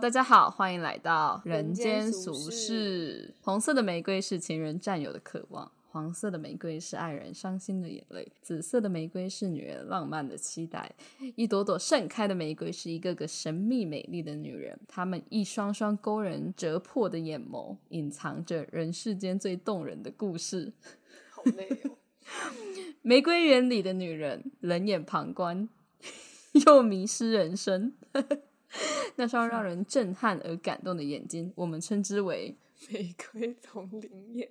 大家好，欢迎来到人间俗世红色的玫瑰是情人占有的渴望，黄色的玫瑰是爱人伤心的眼泪，紫色的玫瑰是女人浪漫的期待。一朵朵盛开的玫瑰是一个个神秘美丽的女人，她们一双双勾人折破的眼眸，隐藏着人世间最动人的故事。好累哦。玫瑰园里的女人，冷眼旁观，又迷失人生。那双让人震撼而感动的眼睛，我们称之为 玫瑰同林眼。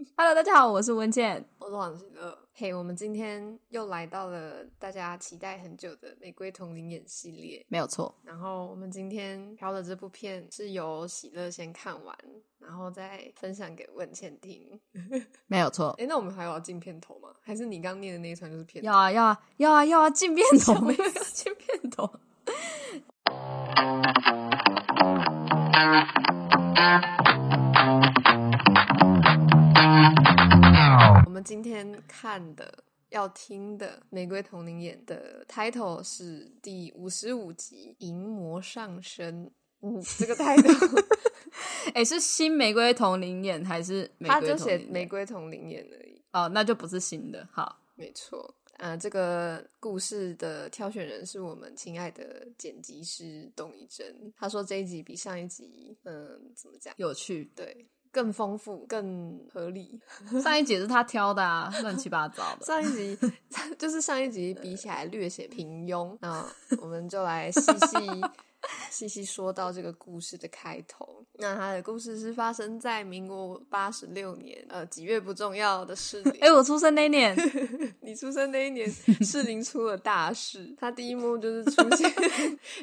Hello，大家好，我是文倩。我是王喜乐。嘿，我们今天又来到了大家期待很久的玫瑰同林眼系列。没有错，然后我们今天挑的这部片是由喜乐先看完，然后再分享给文倩听。没有错。哎，那我们还有要进片头吗？还是你刚念的那一串就是片头？要啊，要啊，要啊，要啊，进片头，没有进片头。我们今天看的、要听的《玫瑰同林演》的 title 是第五十五集《淫魔上身》。嗯，这个 title 哎，是新玫瑰同林演还是玫他就？写玫瑰同林演而已。哦，那就不是新的。好，没错，呃，这个故事的挑选人是我们亲爱的剪辑师董一真。他说这一集比上一集，嗯，怎么讲？有趣。对，更丰富、更合理。上一集是他挑的啊，乱七八糟的。上一集 就是上一集比起来略显平庸，那我们就来细细 细细说到这个故事的开头。那他的故事是发生在民国八十六年，呃，几月不重要的事情。哎，我出生那一年，你出生那一年，士林出了大事。他第一幕就是出现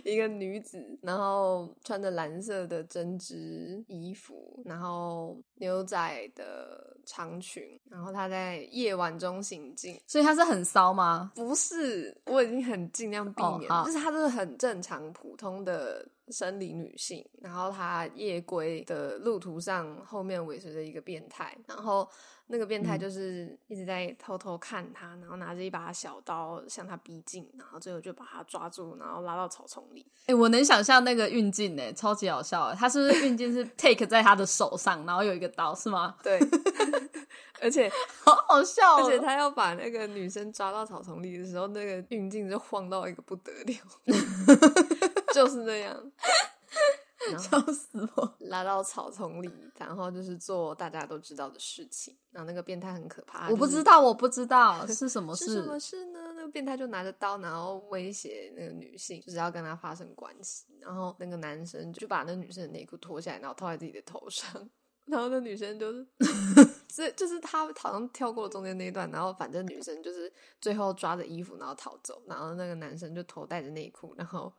一个女子，然后穿着蓝色的针织衣服，然后牛仔的长裙，然后她在夜晚中行进。所以她是很骚吗？不是，我已经很尽量避免，就是她就是很正常普通的生理女性，然后她夜归的路途上后面尾随着一个变态，然后那个变态嗯就是一直在偷偷看她，然后拿着一把小刀向她逼近，然后最后就把她抓住，然后拉到草丛里。哎、我能想象那个运镜呢，超级好笑的。他是不是运镜是 take 在他的手上，然后有一个刀是吗？对，而且 好好笑、哦，而且他要把那个女生抓到草丛里的时候，那个运镜就晃到一个不得了，就是那样。笑死我！拉到草丛里，然后就是做大家都知道的事情。然后那个变态很可怕，我不知道，我不知道是什么事。是什么事呢？那个变态就拿着刀，然后威胁那个女性，就是要跟她发生关系。然后那个男生就把那女生的内裤脱下来，然后套在自己的头上。然后那女生就是，这就是他好像跳过了中间那一段，然后反正女生就是最后抓着衣服然后逃走，然后那个男生就头戴着内裤，然后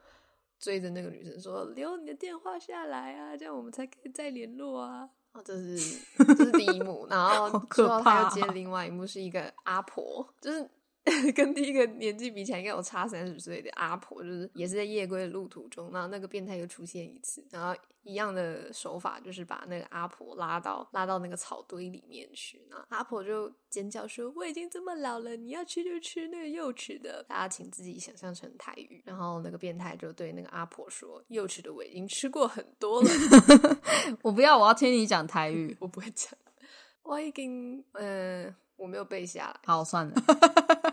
追着那个女生说：“留你的电话下来啊，这样我们才可以再联络啊。”哦，这是这是第一幕，然后 好可之后他又怕接另外一幕是一个阿婆，就是 跟第一个年纪比起来应该有差三十岁的阿婆，就是也是在夜归的路途中，然后那个变态又出现一次，然后一样的手法就是把那个阿婆拉到拉到那个草堆里面去，然后阿婆就尖叫说：“我已经这么老了，你要吃就吃那个幼齿的。”大家请自己想象成台语，然后那个变态就对那个阿婆说：“幼齿的我已经吃过很多了。”我不要，我要听你讲台语。我不会讲，我已经嗯、我没有背下来。好，算了。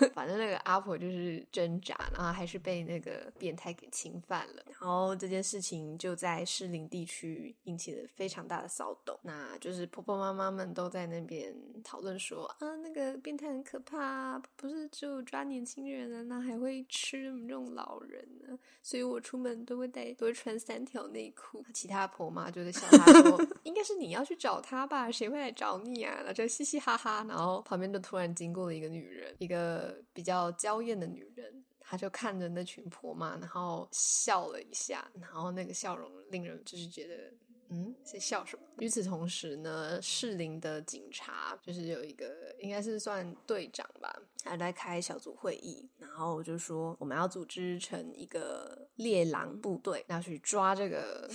反正那个阿婆就是挣扎，然后还是被那个变态给侵犯了。然后这件事情就在士林地区引起了非常大的骚动。那就是婆婆妈妈们都在那边讨论说啊，那个变态很可怕，不是只有抓年轻人啊，那还会吃我们这种老人呢。所以我出门都会带，都会穿三条内裤。其他婆妈就在笑他说，应该是你要去找他吧，谁会来找你啊？然后就嘻嘻哈哈。然后旁边就突然经过了一个女人，一个比较娇艳的女人。她就看着那群婆妈，然后笑了一下，然后那个笑容令人就是觉得，嗯，在笑什么？与此同时呢，士林的警察就是有一个应该是算队长吧，他在开小组会议，然后就说我们要组织成一个猎狼部队，要去抓这个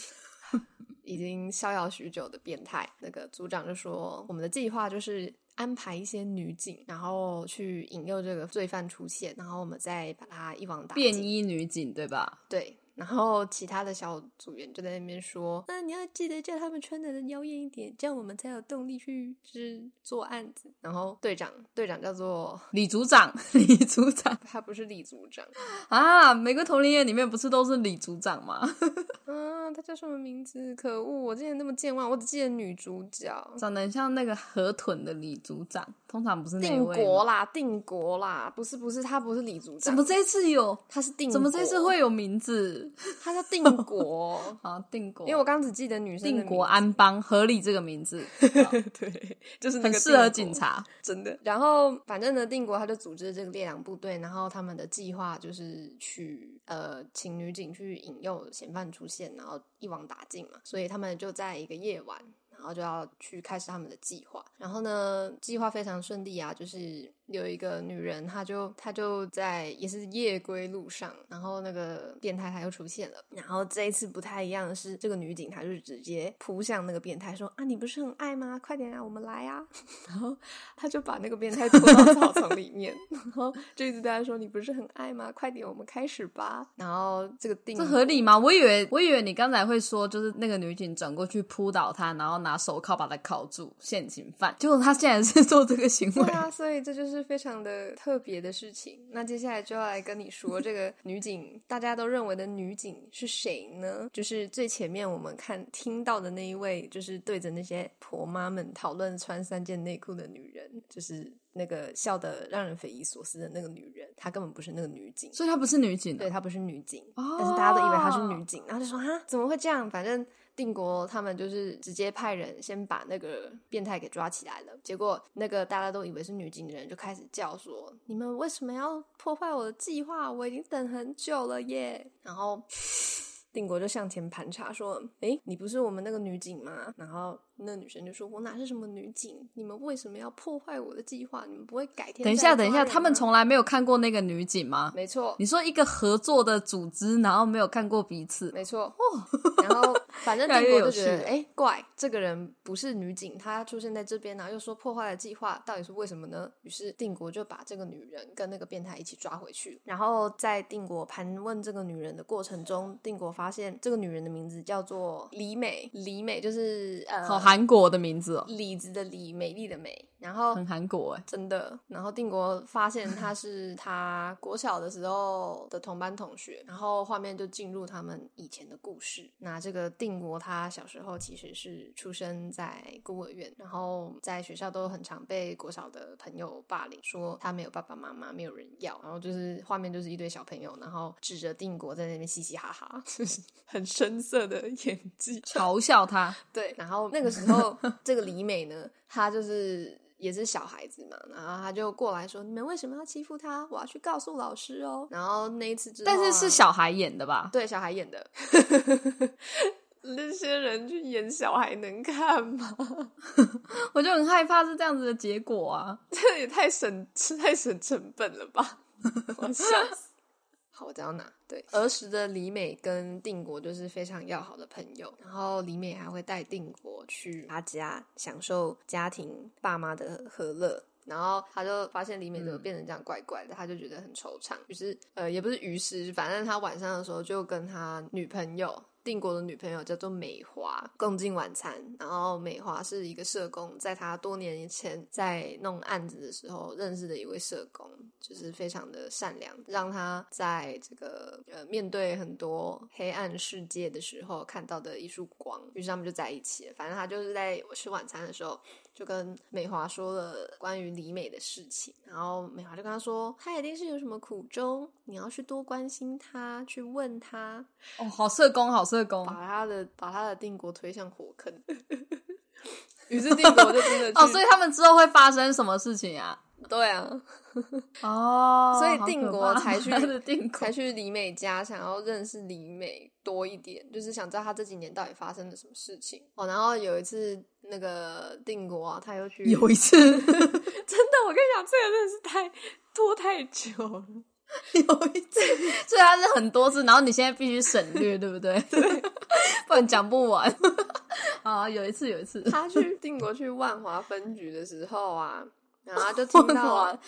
已经逍遥许久的变态。那个组长就说，我们的计划就是安排一些女警，然后去引诱这个罪犯出现，然后我们再把他一网打尽。便衣女警对吧？对，然后其他的小组员就在那边说：“那你要记得叫他们穿的妖艳一点，这样我们才有动力去就是做案子。”然后队长队长叫做李组长，李组长他不是李组长啊，《玫瑰同林夜》里面不是都是李组长吗？啊，他叫什么名字？可恶，我之前那么健忘，我只记得女主角长得很像那个河豚的李组长，通常不是那定。国啦，定国啦，不是不是，他不是李组长，怎么这次有？他是定国？怎么这次会有名字？他叫定国？啊，定国，因为我刚只记得女生定国安邦，合理这个名字 对，就是那个很适合警察。真的。然后反正呢，定国他就组织这个猎狼部队，然后他们的计划就是去呃请女警去引诱嫌犯出现，然后一网打尽嘛。所以他们就在一个夜晚。然后就要去开始他们的计划，然后呢，计划非常顺利啊，就是有一个女人，她就她就在也是夜归路上，然后那个变态他又出现了，然后这一次不太一样的是，这个女警她就直接扑向那个变态，说啊，你不是很爱吗？快点啊，我们来啊！然后她就把那个变态拖到草丛里面，然后就一直对他说：“你不是很爱吗？快点，我们开始吧。”然后这个定这合理吗？我以为我以为你刚才会说，就是那个女警转过去扑倒他，然后拿手铐把他铐住，现行犯。结果他竟然是做这个行为对，啊，所以这就是非常的特别的事情。那接下来就要来跟你说，这个女警大家都认为的女警是谁呢？就是最前面我们看听到的那一位，就是对着那些婆妈们讨论穿三件内裤的女人，就是那个笑得让人匪夷所思的那个女人，她根本不是那个女警。所以她不是女警、啊。对，她不是女警，哦但是大家都以为她是女警，然后就说啊，怎么会这样？反正定国他们就是直接派人先把那个变态给抓起来了。结果那个大家都以为是女警的人就开始叫说：“你们为什么要破坏我的计划？我已经等很久了耶！”然后定国就向前盘查说：“诶，你不是我们那个女警吗？”然后那女生就说：“我哪是什么女警？你们为什么要破坏我的计划？你们不会改天？”等一下，等一下，他们从来没有看过那个女警吗？没错，你说一个合作的组织，然后没有看过彼此，没错。哦然后反正定国就觉得，哎，怪，这个人不是女警，她出现在这边，然后又说破坏了计划，到底是为什么呢？于是定国就把这个女人跟那个变态一起抓回去。然后在定国盘问这个女人的过程中，定国发现这个女人的名字叫做李美，李美就是呃，好韩国的名字哦，李子的李，美丽的美。然后很韩国哎。真的。然后定国发现他 是他国小的时候的同班同学，然后画面就进入他们以前的故事。那这个定国他小时候其实是出生在孤儿院，然后在学校都很常被国小的朋友霸凌，说他没有爸爸妈妈，没有人要。然后就是画面就是一堆小朋友，然后指着定国在那边嘻嘻哈哈，就是 很深色的 演技。嘲笑他，对，然后那个时候，这个李美呢，她就是也是小孩子嘛，然后他就过来说：“你们为什么要欺负他？我要去告诉老师哦。”然后那一次之后啊、但是是小孩演的吧？对小孩演的，那些人去演小孩能看吗？我就很害怕是这样子的结果啊。这也太省太省成本了吧！我笑死。好，我知道哪。对，儿时的李美跟定国就是非常要好的朋友，然后李美还会带定国去他家享受家庭爸妈的和乐。然后他就发现李美怎么变成这样怪怪的，他就觉得很惆怅。于是，呃，也不是于是，反正他晚上的时候就跟他女朋友定国的女朋友叫做美华共进晚餐。然后美华是一个社工，在他多年前在弄案子的时候认识的一位社工，就是非常的善良，让他在这个呃面对很多黑暗世界的时候看到的一束光。于是他们就在一起了。反正他就是在我吃晚餐的时候。就跟美华说了关于李美的事情，然后美华就跟他说，他一定是有什么苦衷，你要去多关心他，去问他，哦，好社工，好社工把他的把他的定国推向火坑。于是定国就真的去 哦，所以他们之后会发生什么事情啊？对啊，哦，所以定国才去定国才去李美家，想要认识李美多一点，就是想知道他这几年到底发生了什么事情哦。然后有一次，那个定国啊，他又去有一次，真的，我跟你讲，这个真的是太拖太久了。有一次，所以他是很多次，然后你现在必须省略，对不对？对，不然讲不完。啊，有一次，有一次，他去定国去万华分局的时候啊，然后他就听到华，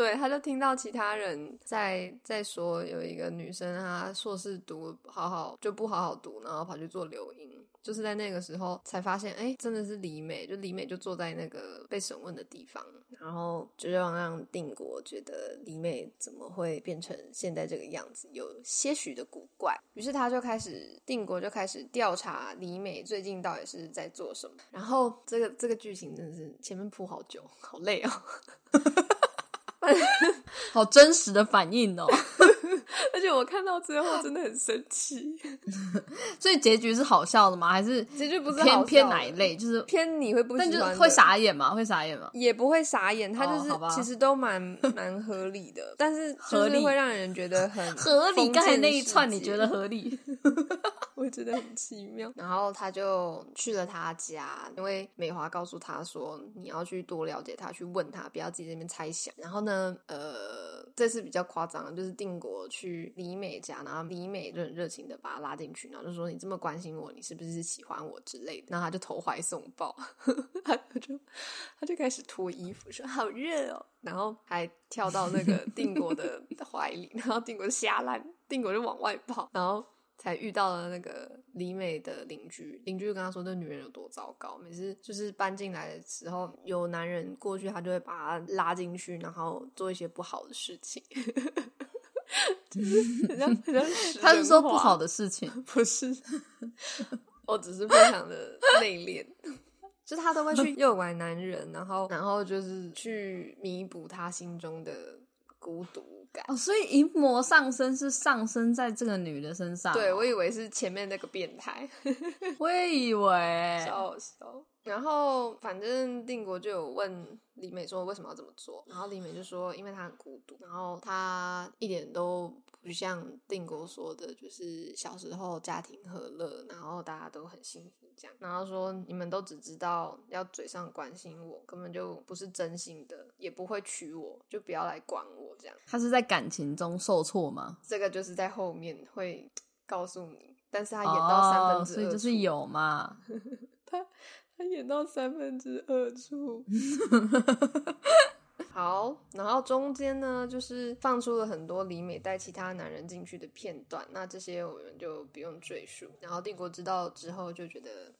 对，他就听到其他人在在说有一个女生，她硕士读好好就不好好读，然后跑去做留音。就是在那个时候才发现，哎，真的是李美，就李美就坐在那个被审问的地方，然后就让让定国觉得李美怎么会变成现在这个样子，有些许的古怪。于是他就开始，定国就开始调查李美最近到底是在做什么。然后这个这个剧情真的是前面铺好久，好累哦。好真实的反应哦！而且我看到最后真的很生气。所以结局是好笑的吗？还是结局不是偏偏哪一类？就是偏你会不喜欢？会傻眼吗？会傻眼吗？也不会傻眼，他就是其实都蛮蛮合理的，但是合理会让人觉得很 合理。刚才那一串你觉得合理？我觉得很奇妙。然后他就去了他家，因为美华告诉他说：“你要去多了解他，去问他，不要自己在那边猜想。”然后呢？呃，这次比较夸张，就是定国去李美家，然后李美就很热情的把他拉进去，然后就说：“你这么关心我，你是不是喜欢我之类的？”然后他就投怀送抱，他就他就开始脱衣服，说：“好热哦！”然后还跳到那个 定国的怀里，然后定国就瞎烂，定国就往外跑，然后。才遇到了那个李美的邻居，邻居就跟他说：“这女人有多糟糕，每次就是搬进来的时候，有男人过去，他就会把她拉进去，然后做一些不好的事情。” 他是说不好的事情，不是，我只是非常的内敛，就他都会去诱拐男人，然后，然后就是去弥补他心中的孤独。哦，所以淫魔上身是上身在这个女的身上。对，我以为是前面那个变态，我也以为。笑笑。然后反正定国就有问李美说为什么要这么做，然后李美就说因为她很孤独，然后她一点都。不像定国说的，就是小时候家庭和乐，然后大家都很幸福这样。然后说你们都只知道要嘴上关心我，根本就不是真心的，也不会娶我，就不要来管我这样。他是在感情中受挫吗？这个就是在后面会 告诉你，但是他演到三分之二，所以就是有嘛。他 他演到三分之二处。好，然后中间呢，就是放出了很多李美带其他男人进去的片段，那这些我们就不用赘述。然后帝国知道之后就觉得。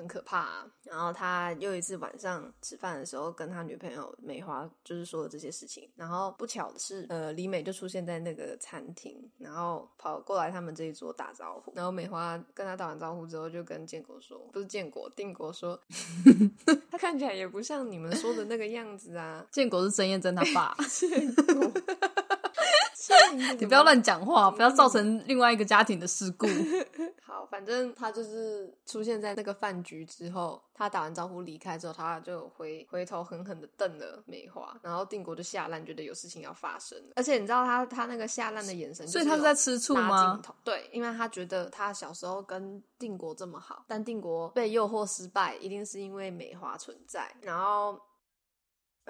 很可怕。然后他又一次晚上吃饭的时候，跟他女朋友美华就是说了这些事情。然后不巧的是，呃，李美就出现在那个餐厅，然后跑过来他们这一桌打招呼。然后美华跟他打完招呼之后，就跟建国说：“不是建国，定国说，他看起来也不像你们说的那个样子啊。”建国是曾燕珍他爸。建国，你不要乱讲话，不要造成另外一个家庭的事故。好，反正他就是出现在那个饭局之后，他打完招呼离开之后，他就回回头狠狠的瞪了美华，然后定国就下烂，觉得有事情要发生。而且你知道他他那个下烂的眼神，所以他是在吃醋吗？对，因为他觉得他小时候跟定国这么好，但定国被诱惑失败，一定是因为美华存在，然后。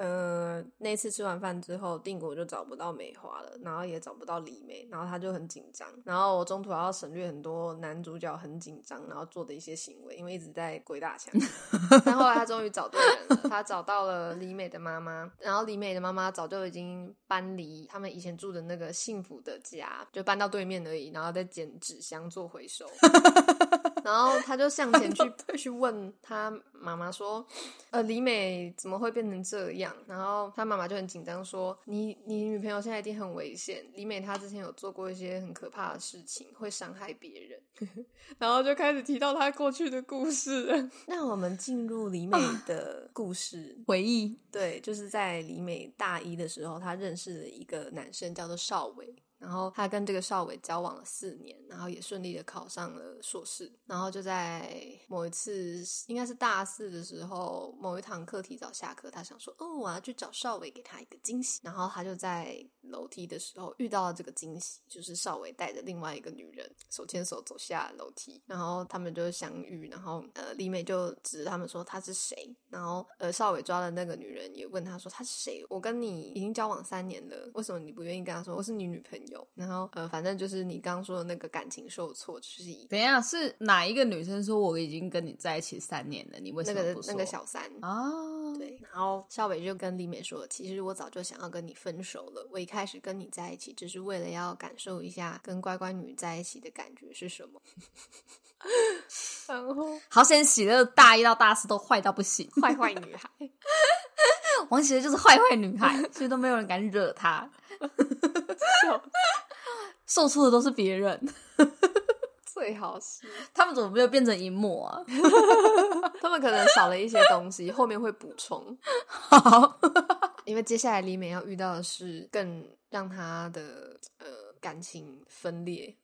呃，那次吃完饭之后，定国就找不到梅花了，然后也找不到李梅，然后他就很紧张。然后我中途要省略很多男主角很紧张然后做的一些行为，因为一直在鬼打墙。但后来他终于找对人了，他找到了李美的妈妈。然后李美的妈妈早就已经搬离他们以前住的那个幸福的家，就搬到对面而已，然后再捡纸箱做回收。然后他就向前去 去问他妈妈说：“呃，李美怎么会变成这样？”然后他妈妈就很紧张说：“你你女朋友现在一定很危险。李美她之前有做过一些很可怕的事情，会伤害别人。”然后就开始提到她过去的故事。那我们进入李美的故事回忆。对，就是在李美大一的时候，她认识了一个男生，叫做邵伟。然后他跟这个少伟交往了四年，然后也顺利的考上了硕士。然后就在某一次，应该是大四的时候，某一堂课提早下课，他想说：“哦，我要去找少伟，给他一个惊喜。”然后他就在楼梯的时候遇到了这个惊喜，就是少伟带着另外一个女人手牵手走下楼梯，然后他们就相遇，然后呃李美就指着他们说他是谁，然后呃少伟抓的那个女人也问他说他是谁，我跟你已经交往三年了，为什么你不愿意跟他说我是你女朋友？然后呃反正就是你刚刚说的那个感情受挫，就是以等一下是哪一个女生说我已经跟你在一起三年了，你为什那个么不说？那个小三哦，对，然后少伟就跟李美说：“其实我早就想要跟你分手了。我一开始跟你在一起，只是为了要感受一下跟乖乖女在一起的感觉是什么。”然后好险喜乐大一到大四都坏到不行，坏坏女孩，王喜乐就是坏坏女孩，所以都没有人敢惹她，笑 受挫的都是别人。最好是他们怎么没有变成一幕啊？他们可能少了一些东西，后面会补充。好，因为接下来李美要遇到的是更让她的呃感情分裂，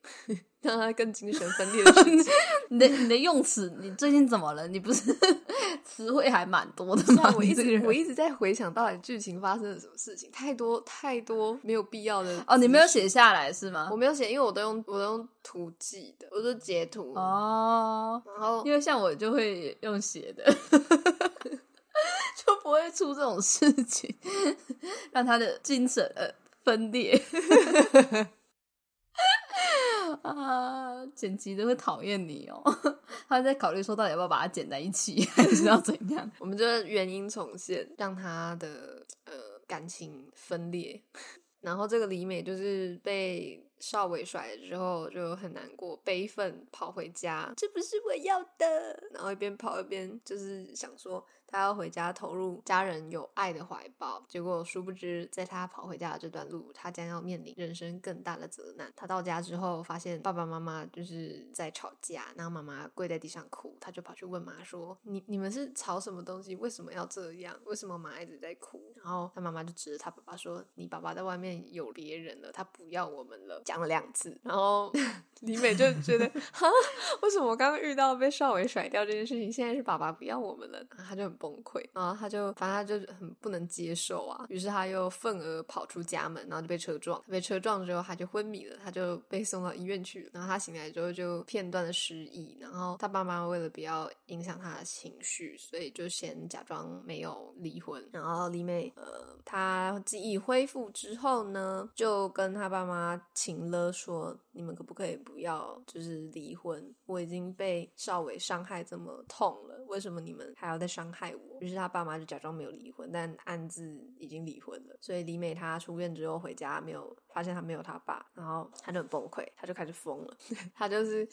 让他更精神分裂的事情。你的你的用词，你最近怎么了？你不是 词汇还蛮多的吗？啊我一直我一直在回想到底剧情发生了什么事情，太多太多没有必要的哦，你没有写下来是吗我？没有写，因为我都用我都用图记的，我都截图，哦，然后因为像我就会用写的，就不会出这种事情，让他的精神呃分裂。啊，剪辑都会讨厌你哦。他在考虑说，到底要不要把它剪在一起，还是要怎样？我们这原因重现，让他的呃感情分裂。然后这个李美就是被少伟甩了之后就很难过，悲愤跑回家，这不是我要的。然后一边跑一边就是想说，他要回家投入家人有爱的怀抱。结果殊不知，在他跑回家的这段路，他将要面临人生更大的责难。他到家之后，发现爸爸妈妈就是在吵架，然后妈妈跪在地上哭，他就跑去问妈说：“你你们是吵什么东西？为什么要这样？为什么妈一直在哭？”然后他妈妈就指着他爸爸说：“你爸爸在外面有别人了，他不要我们了。”讲了两次，然后 李美就觉得哈，为什么我刚刚遇到被少伟甩掉这件事情，现在是爸爸不要我们了？然后他就很崩溃，然后他就反正他就很不能接受啊，于是他又愤而跑出家门，然后就被车撞。被车撞之后，他就昏迷了，他就被送到医院去了。然后他醒来之后就片段的失忆，然后他爸妈为了不要影响他的情绪，所以就先假装没有离婚。然后李美呃，她记忆恢复之后呢，就跟他爸妈请了说：“你们可不可以不要就是离婚？我已经被少伟伤害这么痛了，为什么你们还要再伤害我？”于是他爸妈就假装没有离婚，但暗自已经离婚了。所以李美她出院之后回家，没有发现她没有她爸，然后她就很崩溃，她就开始疯了，她就是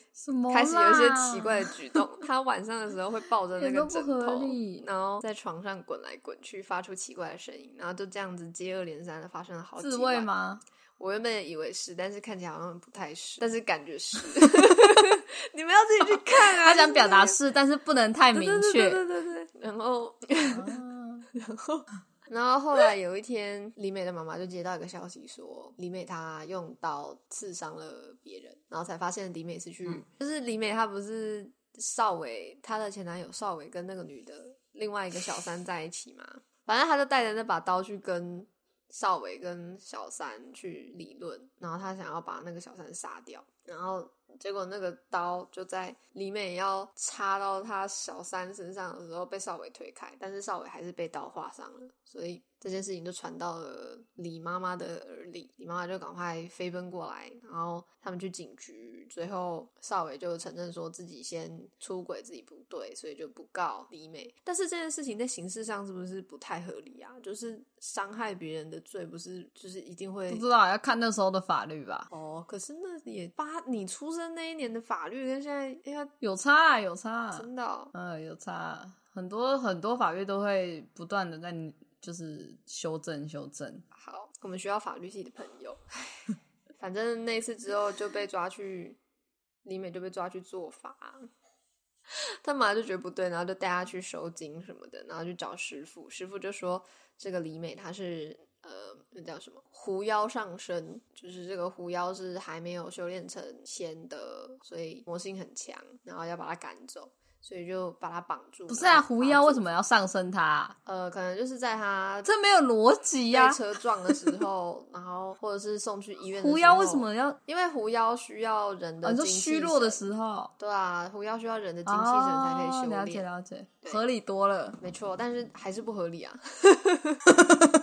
开始有一些奇怪的举动。她晚上的时候会抱着那个枕头，然后在床上滚来滚去，发出奇怪的声音，然后就这样子接二连三的发生了好几自慰？吗？我原本也以为是，但是看起来好像不太是，但是感觉是。你们要自己去看啊！他想表达是但是不能太明确。对对对对。然后，啊 然后，然后后来有一天，李美的妈妈就接到一个消息说，李美她用刀刺伤了别人，然后才发现李美是去，嗯就是李美她不是邵伟她的前男友邵伟跟那个女的另外一个小三在一起嘛，反正她就带着那把刀去跟少伟跟小三去理论，然后他想要把那个小三杀掉，然后结果那个刀就在李美要插到他小三身上的时候被少伟推开，但是少伟还是被刀划伤了，所以这件事情就传到了李妈妈的耳里，李妈妈就赶快飞奔过来，然后他们去警局，最后少伟就承认说自己先出轨，自己不对，所以就不告李美。但是这件事情在形式上是不是不太合理啊？就是伤害别人的罪，不是就是一定会不知道要看那时候的法律吧？哦，可是那也八你出生那一年的法律跟现在，哎呀，有差啊，有差啊，真的哦、嗯，有差啊。很多很多法律都会不断的在就是修正修正。好，我们学校法律系的朋友，反正那次之后就被抓去，李美就被抓去做法，他妈就觉得不对，然后就带他去收金什么的，然后去找师傅，师傅就说这个李美她是呃那叫什么狐妖上身，就是这个狐妖是还没有修炼成仙的，所以魔性很强，然后要把他赶走。所以就把它绑住。不是啊，狐妖为什么？要上身他？呃，可能就是在他这没有逻辑呀、被车撞的时候，然后或者是送去医院。狐妖为什么要？因为狐妖需要人的啊、你说精气虚弱的时候，对啊，狐妖需要人的精气神才可以修哦了解炼。了解，合理多了。没错，但是还是不合理啊！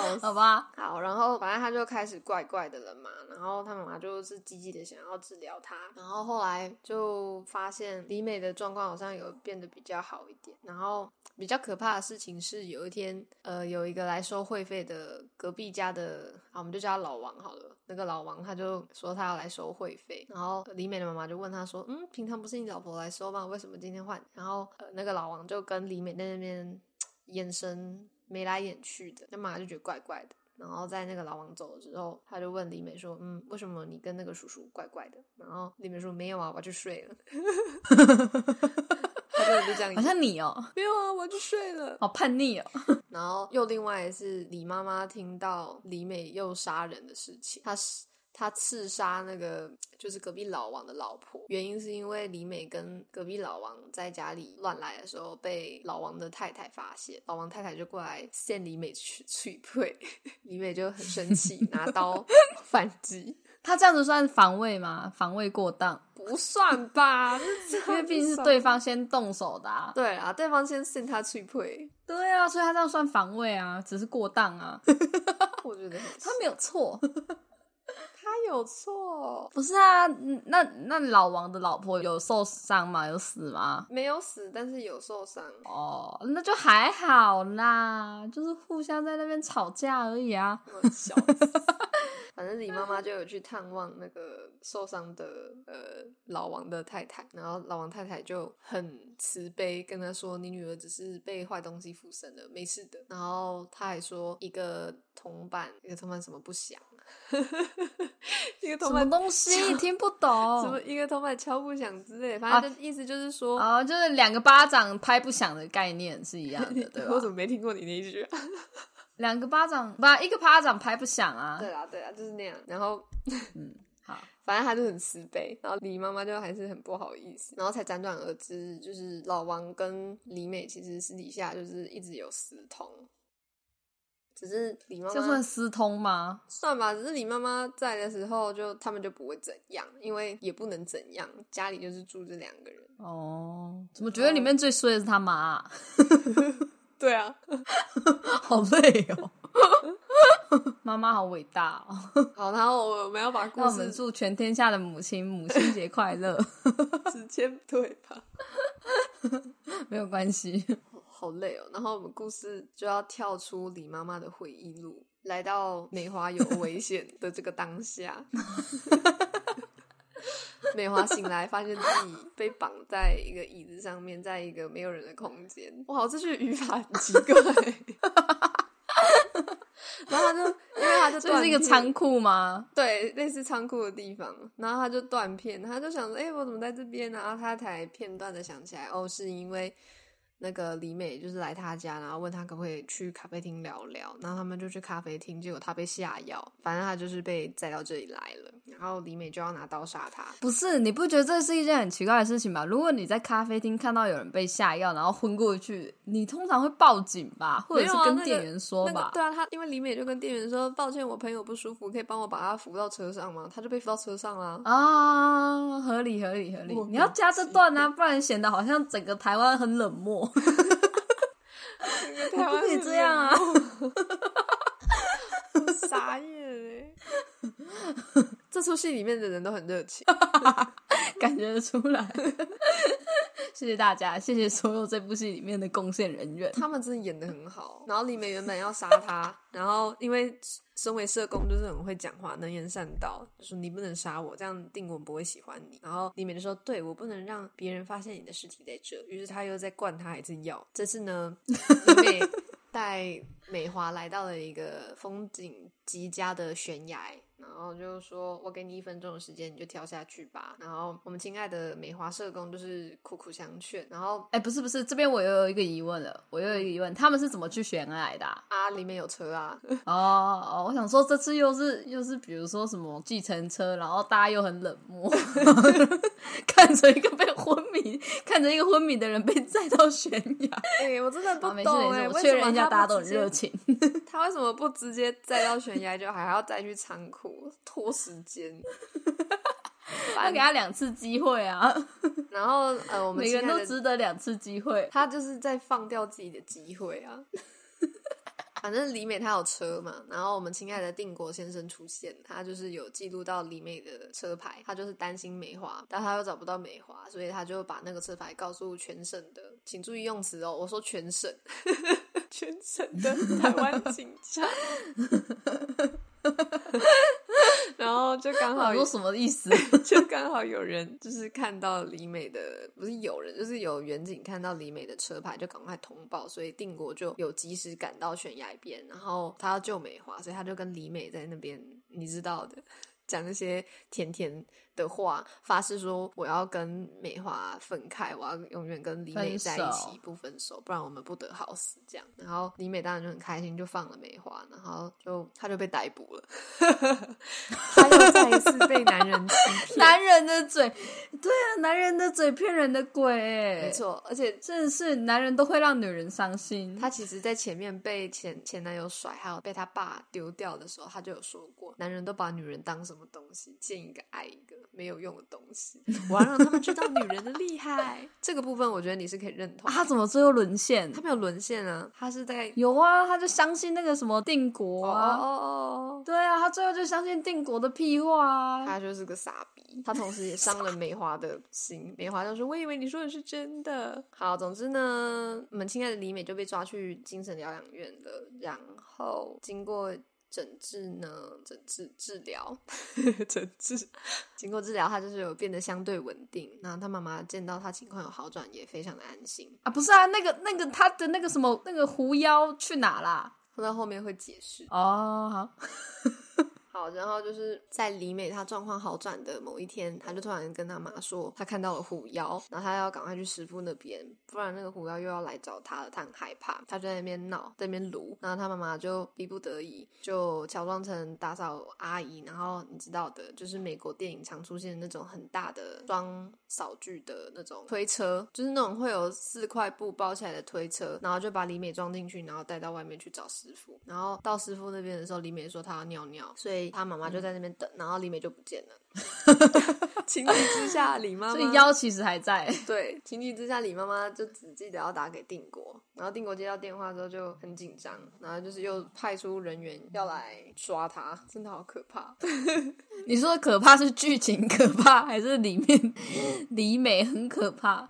笑死。好吧，好，然后反正他就开始怪怪的了嘛，然后他妈妈就是积极的想要治疗他，然后后来就发现李美的状况好像有变得比较好一点，然后比较可怕的事情是有一天，呃，有一个来收会费的隔壁家的，啊，我们就叫他老王好了，那个老王他就说他要来收会费，然后李美的妈妈就问他说，嗯，平常不是你老婆来收吗？为什么今天换？然后呃，那个老王就跟李美在那边 眼神眉来眼去的，那妈妈就觉得怪怪的。然后在那个老王走了之后，他就问李美说：“嗯，为什么你跟那个叔叔怪怪的？”然后李美说：“没有啊，我要去睡了。”他就这样演，好像你哦、没有啊，我要去睡了。好叛逆哦、然后又另外是李妈妈听到李美又杀人的事情，她是她刺杀那个就是隔壁老王的老婆，原因是因为李美跟隔壁老王在家里乱来的时候被老王的太太发现，老王太太就过来陷李美去去退，李美就很生气，拿刀 反击。他这样子算防卫吗？防卫过当，不算吧，因为毕竟是对方先动手的、啊。对啊，对方先陷他去退，对啊，所以他这样算防卫啊，只是过当啊，我觉得很他没有错。他有错，不是啊，嗯那那老王的老婆有受伤吗？有死吗？没有死，但是有受伤。哦，那就还好啦，就是互相在那边吵架而已啊。我笑死。反正李妈妈就有去探望那个受伤的呃老王的太太，然后老王太太就很慈悲跟他说：“你女儿只是被坏东西附身了，没事的。”然后他还说一个铜板，一个铜板什么不响，一个铜板什么东西听不懂？什么一个铜板敲不响之类的，反正就意思就是说，啊，就是两个巴掌拍不响的概念是一样的，对吧我？怎么没听过你那一句啊？两个巴掌，不，一个巴掌拍不响啊。对啊对啊，就是那样。然后嗯，好，反正他就很慈悲，然后李妈妈就还是很不好意思，然后才辗转而知，就是老王跟李美其实私底下就是一直有私通，只是李妈这算私通吗？算吧，只是李妈妈在的时候就他们就不会怎样，因为也不能怎样，家里就是住这两个人。哦，怎么觉得里面最衰的是他妈啊、对啊，好累哦。妈妈好伟大哦！好，然后我们要把故那我们事祝全天下的母亲母亲节快乐。直接对吧？没有关系，好累哦。然后我们故事就要跳出李妈妈的回忆录，来到美华有危 险的这个当下。美华醒来，发现自己被绑在一个椅子上面，在一个没有人的空间。哇，这句语法很奇怪。然后他就，因为他就这是一个仓库吗？对，类似仓库的地方，然后他就断片，他就想说，哎、我怎么在这边呢？然后他才片段的想起来，哦，是因为那个李美就是来他家，然后问他可不可以去咖啡厅聊聊，然后他们就去咖啡厅，结果他被下药，反正他就是被载到这里来了，然后李美就要拿刀杀他。不是，你不觉得这是一件很奇怪的事情吗？如果你在咖啡厅看到有人被下药，然后昏过去，你通常会报警吧，或者是跟店员说吧那个。对啊，他因为李美就跟店员说，抱歉，我朋友不舒服，可以帮我把他扶到车上吗？他就被扶到车上啦。啊，合理合理合理你要加这段啊，不然显得好像整个台湾很冷漠。台湾不可以这样啊！我傻眼哎！这出戏里面的人都很热情，感觉得出来。谢谢大家，谢谢所有这部戏里面的贡献人员。他们真的演的很好。然后李美原本要杀他，然后因为身为社工就是很会讲话，能言善道，就说你不能杀我，这样定我不会喜欢你。然后李美就说：“对我不能让别人发现你的尸体在这。”于是他又再灌他一次药。这次呢，李美带美华来到了一个风景极佳的悬崖然后就说我给你一分钟的时间，你就跳下去吧。然后我们亲爱的美华社工就是苦苦相劝，然后哎，不是不是，这边我又有一个疑问了，我又有一个疑问，他们是怎么去悬崖的啊？啊，里面有车啊，哦哦，我想说这次又是又是比如说什么计程车，然后大家又很冷漠，看着一个被昏迷，看着一个昏迷的人被载到悬崖。哎、我真的不懂哎、我为确认一下，大家都很热情。他为什么不直接载到悬崖，就还要再去仓库拖时间？要给他两次机会啊，然后呃，我们每个人都值得两次机会。他就是在放掉自己的机会啊。反正李美她有车嘛，然后我们亲爱的定国先生出现，他就是有记录到李美的车牌，他就是担心美华，但他又找不到美华，所以他就把那个车牌告诉全省的，请注意用词哦，我说全省，全省的台湾警察，然后就刚好我说什么意思？就刚好有人就是看到李美的，不是有人，就是有远景看到李美的车牌，就赶快通报，所以定国就有及时赶到悬崖边，然后他要救美华，所以他就跟李美在那边，你知道的，讲那些甜甜的话，发誓说我要跟美华分开，我要永远跟李美在一起，不分手，不然我们不得好死。这样，然后李美当然就很开心，就放了美华，然后就他就被逮捕了，他又再一次被男人欺骗。男人的嘴，对啊，男人的嘴骗人的鬼，哎，没，错，而且真的是男人都会让女人伤心。他其实，在前面被前前男友甩，还有被他爸丢掉的时候，他就有说过，男人都把女人当什么东西，见一个爱一个，没有用的东西。我要让他们知道女人的厉害。这个部分，我觉得你是可以认同啊，他怎么最后沦陷他？没有沦陷啊，他是在有啊，他就相信那个什么定国哦啊。哦哦，对啊，他最后就相信定国的屁话啊。他就是个傻逼。他同时也伤了梅花的心。梅花就说：“我以为你说的是真的。”好，总之呢，我们亲爱的李美就被抓去精神疗养院了。然后经过诊治呢，诊治治疗，诊治，经过治疗，他就是有变得相对稳定。然后他妈妈见到他情况有好转，也非常的安心。啊，不是啊，那个那个他的那个什么那个狐妖去哪啦？他到后面会解释。哦，好，好，然后就是在李美她状况好转的某一天，她就突然跟她妈说，她看到了虎妖，然后她要赶快去师傅那边，不然那个虎妖又要来找她了，她很害怕，她就在那边闹，在那边撸，然后她妈妈就逼不得已，就乔装成打扫阿姨，然后你知道的，就是美国电影常出现的那种很大的装扫具的那种推车，就是那种会有四块布包起来的推车，然后就把李美装进去，然后带到外面去找师傅，然后到师傅那边的时候，李美说她要尿尿，所以她妈妈就在那边等，然后李美就不见了。情急之下，李妈妈所以腰其实还在。对，情急之下，李妈妈就只记得要打给定国，然后定国接到电话之后就很紧张，然后就是又派出人员要来抓他，真的好可怕。你说的可怕是剧情可怕，还是里面 李美很可怕？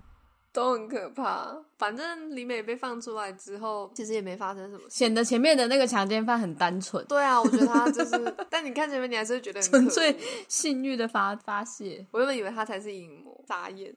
都很可怕。反正李美被放出来之后，其实也没发生什么事。显得前面的那个强奸犯很单纯，对啊，我觉得他就是，但你看前面，你还是会觉得纯粹恶性欲的发发泄。我原本以为他才是淫魔，眨眼。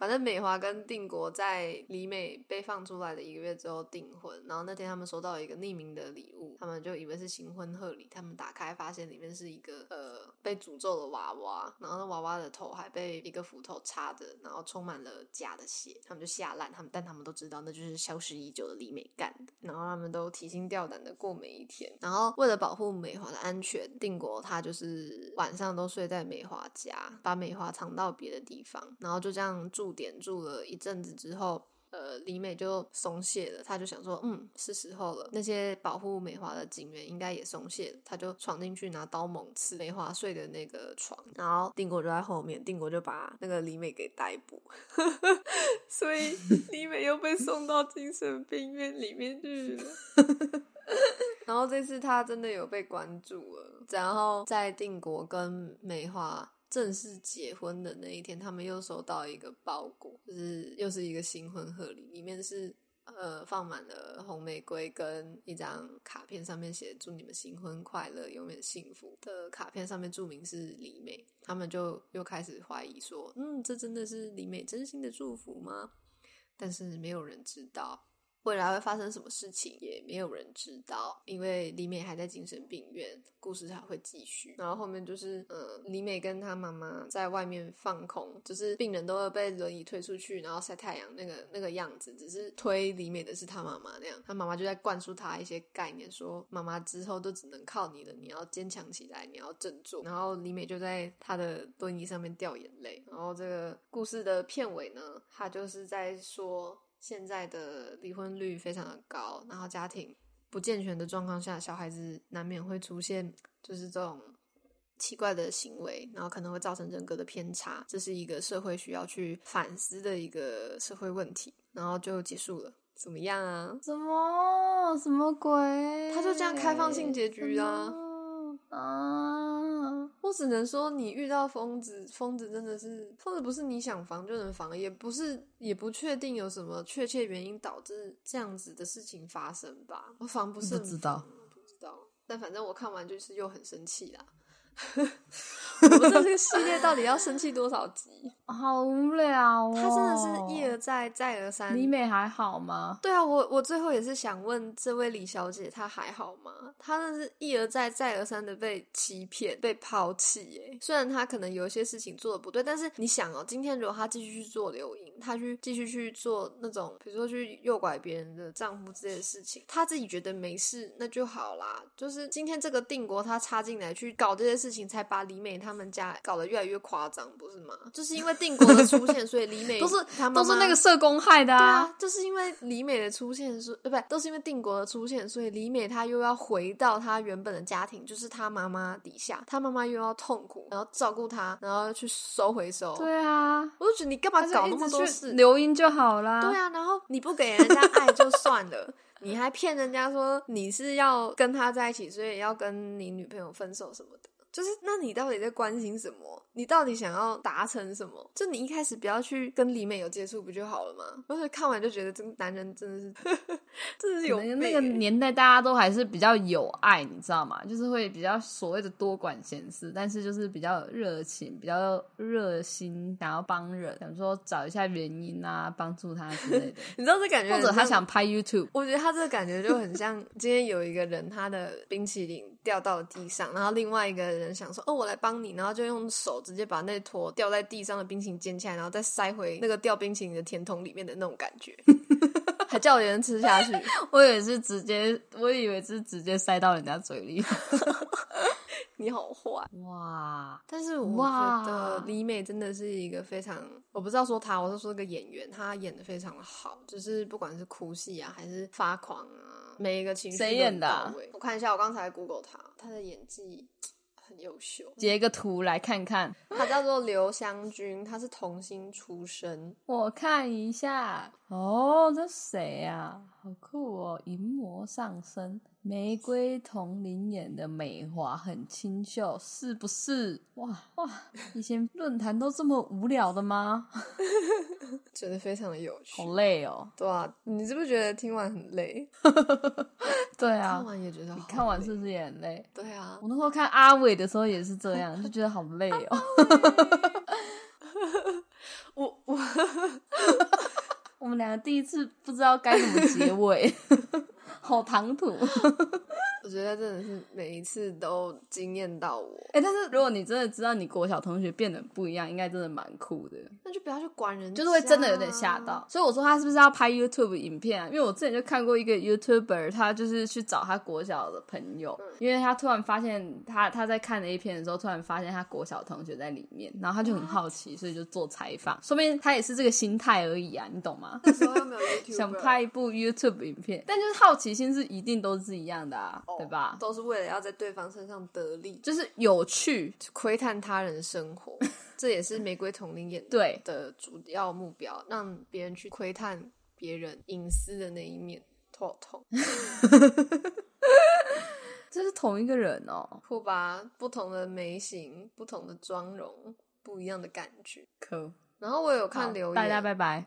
反正美华跟定国在李美被放出来的一个月之后订婚，然后那天他们收到一个匿名的礼物，他们就以为是新婚贺礼，他们打开发现里面是一个呃被诅咒的娃娃，然后那娃娃的头还被一个斧头插着，然后充满了假的血，他们就吓烂，他们但他们都知道那就是消失已久的李美干的，然后他们都提心吊胆的过每一天，然后为了保护美华的安全，定国他就是晚上都睡在美华家，把美华藏到别的地方，然后就这样住点住了一阵子之后。呃，李美就松懈了，她就想说，嗯，是时候了。那些保护美华的警员应该也松懈了，他就闯进去拿刀猛刺美华睡的那个床，然后定国就在后面，定国就把那个李美给逮捕，所以李美又被送到精神病院里面去了。然后这次他真的有被关注了，然后在定国跟美华正式结婚的那一天，他们又收到一个包裹，就是又是一个新婚贺礼，里面是呃放满了红玫瑰跟一张卡片，上面写“祝你们新婚快乐，永远幸福”的卡片，上面注明是李美，他们就又开始怀疑说，嗯，这真的是李美真心的祝福吗？但是没有人知道。未来会发生什么事情也没有人知道，因为李美还在精神病院，故事还会继续。然后后面就是，呃，李美跟她妈妈在外面放空，就是病人都会被轮椅推出去，然后晒太阳那个那个样子，只是推李美的是她妈妈那样，她妈妈就在灌输她一些概念，说妈妈之后都只能靠你了，你要坚强起来，你要振作。然后李美就在她的轮椅上面掉眼泪。然后这个故事的片尾呢，她就是在说。现在的离婚率非常的高，然后家庭不健全的状况下，小孩子难免会出现就是这种奇怪的行为，然后可能会造成人格的偏差，这是一个社会需要去反思的一个社会问题。然后就结束了，怎么样啊？什么什么鬼？他就这样开放性结局啊啊！我只能说，你遇到疯子，疯子真的是疯子，不是你想防就能防，也不是也不确定有什么确切原因导致这样子的事情发生吧。我防不胜不知道防，不知道。但反正我看完就是又很生气啦。我不知道这个系列到底要生气多少集？好无聊哦！他真的是一而再，再而三。李美还好吗？对啊，我我最后也是想问这位李小姐，她还好吗？她真的是一而再、再而三的被欺骗、被抛弃。耶。虽然她可能有一些事情做的不对，但是你想哦，今天如果她继续去做流淫，她去继续去做那种，比如说去诱拐别人的丈夫之类的事情，她自己觉得没事，那就好啦。就是今天这个定国他插进来去搞这些事情，才把李美他们家搞得越来越夸张，不是吗？就是因为定国的出现，所以李美 都是他妈妈都是那个社工害的对啊，就是因为李美的出现，是呃，不，都是因为定国的出现，所以李美她又要回到她原本的家庭，就是她妈妈底下，她妈妈又要痛苦，然后照顾她，然后去收回收。对啊，我就觉得你干嘛搞那么多事？留音就好啦。对啊，然后你不给人家爱就算了，你还骗人家说你是要跟他在一起，所以要跟你女朋友分手什么的。就是，那你到底在关心什么？你到底想要达成什么？就你一开始不要去跟李美有接触不就好了吗？而且看完就觉得这个男人真的是，真的是有那个欸年代大家都还是比较有爱，你知道吗？就是会比较所谓的多管闲事，但是就是比较热情、比较热心，想要帮人，想说找一下原因啊，帮助他之类的，你知道这感觉或者他想拍 YouTube，我觉得他这个感觉就很像今天有一个人他的冰淇淋掉到了地上，然后另外一个人想说哦我来帮你，然后就用手直接把那坨掉在地上的冰淇淋捡起来，然后再塞回那个掉冰淇淋的甜筒里面的那种感觉，还叫别人吃下去。我也是直接，我以为是直接塞到人家嘴里。你好坏，哇，但是我哇觉得李美真的是一个非常，我不知道说她，我是说这个演员，她演的非常的好，就是不管是哭戏啊，还是发狂啊，每一个情绪谁都演的我看一下，我刚才 Google 她，她的演技很优秀。截个图来看看，他叫做刘湘君，他是童星出身，我看一下。哦，这谁呀、好酷哦！银魔上身，玫瑰同林演的美华很清秀，是不是？哇哇！以前论坛都这么无聊的吗？觉得非常的有趣。好累哦。对啊，你是不是觉得听完很累？对啊看，完也觉得好看完是不是也很累？对啊我，那时候看阿伟的时候也是这样，就觉得好累哦。我我我们两个第一次不知道该怎么结尾，好唐突。我觉得真的是每一次都惊艳到我。哎、但是如果你真的知道你国小同学变得不一样，应该真的蛮酷的。那就不要去管人家，就是会真的有点吓到。所以我说他是不是要拍 YouTube 影片啊？因为我之前就看过一个 YouTuber，他就是去找他国小的朋友，因为他突然发现他他在看 A 片的时候，突然发现他国小同学在里面，然后他就很好奇，所以就做采访。说明他也是这个心态而已啊，你懂吗？那时候又没有 YouTube，想拍一部 YouTube 影片，但就是好奇心是一定都是一样的啊，对吧？都是为了要在对方身上得利，就是有趣，窥探他人生活，这也是玫瑰同龄演对的主要目标，让别人去窥探别人隐私的那一面。妥妥 这是同一个人哦。酷吧？不同的眉形，不同的妆容，不一样的感觉。可然后我有看留言，大家拜拜。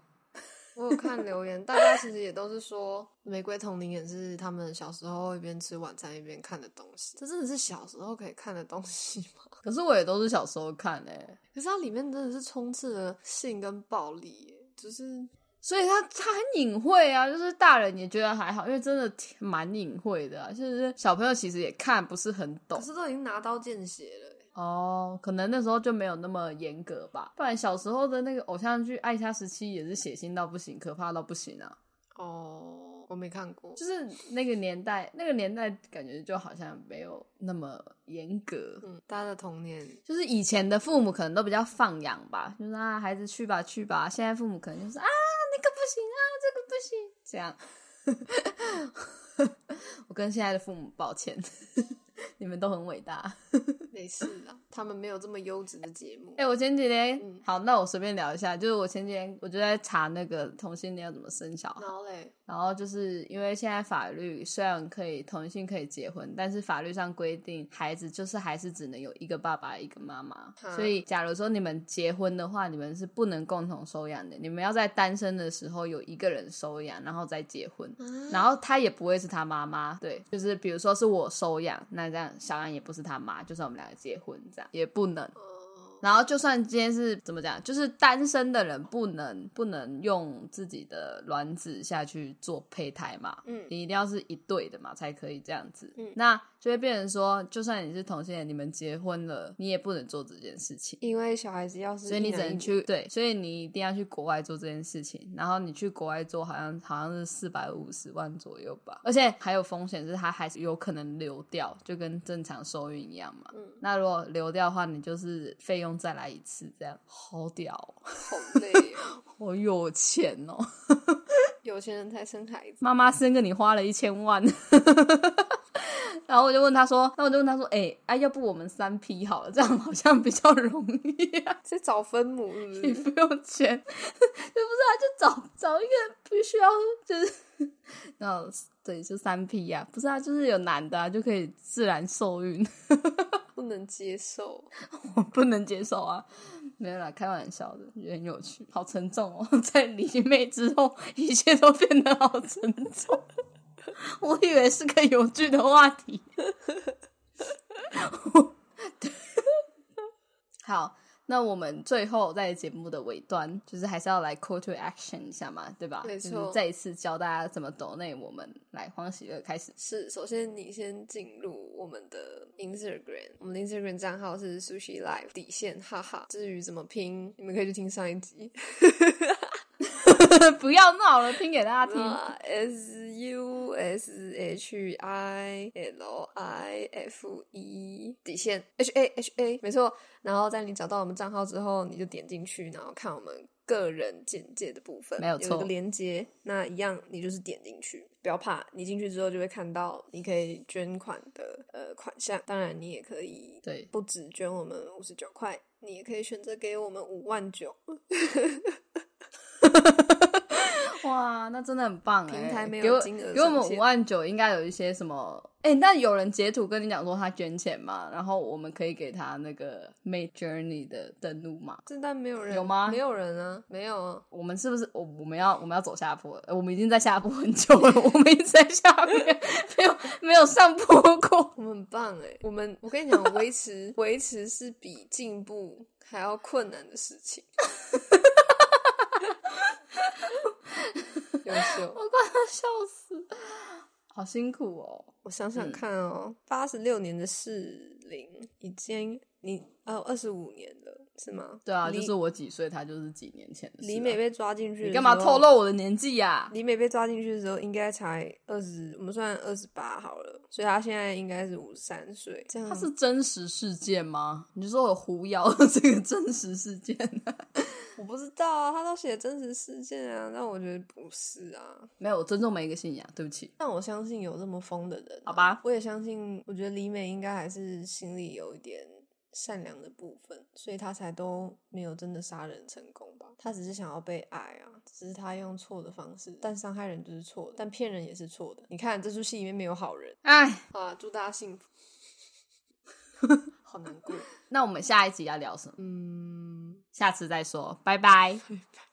我有看留言，大家其实也都是说，玫瑰同龄也是他们小时候一边吃晚餐一边看的东西。这真的是小时候可以看的东西吗？可是我也都是小时候看诶、可是它里面真的是充斥了性跟暴力耶，就是所以他他很隐晦啊，就是大人也觉得还好，因为真的蛮隐晦的、啊，就是小朋友其实也看不是很懂可。是都已经拿刀见血了欸。哦，可能那时候就没有那么严格吧，不然小时候的那个偶像剧《爱家时期》也是血腥到不行，可怕到不行啊。哦，我没看过。就是那个年代，那个年代感觉就好像没有那么严格。嗯，大家的童年，就是以前的父母可能都比较放养吧，就是啊，孩子去吧去吧。现在父母可能就是啊，那个不行啊，这个不行，这样。我跟现在的父母抱歉，你们都很伟大。没事啊，他们没有这么优质的节目哎、。我前几天、嗯好，那我随便聊一下，就是我前几天我就在查那个同性恋要怎么生小孩然，后嘞，然后就是因为现在法律虽然可以同性可以结婚，但是法律上规定孩子就是还是只能有一个爸爸一个妈妈，嗯所以假如说你们结婚的话，你们是不能共同收养的，你们要在单身的时候有一个人收养，然后再结婚。然后他也不会是他妈妈，对，就是比如说是我收养，那这样小安也不是他妈，就算我们两个结婚，这样也不能。哦，然后就算今天是怎么讲，就是单身的人不能不能用自己的卵子下去做胚胎嘛，嗯。你一定要是一对的嘛，才可以这样子。嗯。那就会变成说，就算你是同性恋，你们结婚了，你也不能做这件事情。因为小孩子要是所以你只能去对，所以你一定要去国外做这件事情。然后你去国外做，好像好像是四百五十万左右吧，而且还有风险是它还是有可能流掉，就跟正常受孕一样嘛。嗯那如果流掉的话，你就是费用再来一次，这样好屌哦、好 累哦，好有钱哦！有钱人才生孩子。妈妈生个你花了一千万。然后我就问他说，那我就问他说，哎、哎、要不我们三 P 好了，这样好像比较容易啊。在找分母是不你是？不用钱，就不是啊，就找找一个不需要，就是，然后对，就三 P 呀、不是啊，就是有男的啊，就可以自然受孕，不能接受。我不能接受啊，没有啦，开玩笑的，觉得很有趣，好沉重哦，在离妹之后，一切都变得好沉重，我以为是个有趣的话题，好。那我们最后在节目的尾端，就是还是要来 call to action 一下嘛，对吧？没错就是再一次教大家怎么抖内我们来欢喜乐开始。是，首先你先进入我们的 Instagram，我们的 Instagram 账号是 Sushi Life 底线，哈哈。至于怎么拼，你们可以去听上一集。不要闹了，拼给大家听。那 S U S H I L I F E 底线 H A H A 没错。然后在你找到我们账号之后，你就点进去，然后看我们个人简介的部分，没有错一个连接。那一样，你就是点进去，不要怕，你进去之后就会看到你可以捐款的呃款项。当然，你也可以对不止捐我们五十九块，你也可以选择给我们五万九。哇，那真的很棒哎！平台没有金额给我们五万九，应该有一些什么？哎、那有人截图跟你讲说他捐钱嘛，然后我们可以给他那个 Made Journey 的登录嘛？这但没有人有吗没有人啊，没有啊。我们是不是我我们要我们要走下坡我们已经在下坡很久了，我们一直在下面，没有没有上坡过。我们很棒哎！我们我跟你讲，维持维持是比进步还要困难的事情。优秀，我快要笑死，好辛苦哦。我想想看哦，八十六年的适龄已经你哦二十五年了，是吗？对啊，就是我几岁，他就是几年前的事啊、李美被抓进去，你干嘛透？露我的年纪呀、李美被抓进去的时候，应该才二十，我们算二十八好了，所以她现在应该是五十三岁。这样它是真实事件吗？你就说我狐妖这个真实事件、我不知道啊，他都写真实事件啊，但我觉得不是啊。没有，我尊重每一个信仰，对不起。但我相信有这么疯的人啊、好吧我也相信，我觉得李美应该还是心里有一点善良的部分，所以他才都没有真的杀人成功吧。他只是想要被爱啊，只是他用错的方式，但伤害人就是错的，但骗人也是错的。你看这出戏里面没有好人哎，啊，祝大家幸福。好难过，那我们下一集要聊什么？嗯，下次再说，拜拜。拜拜。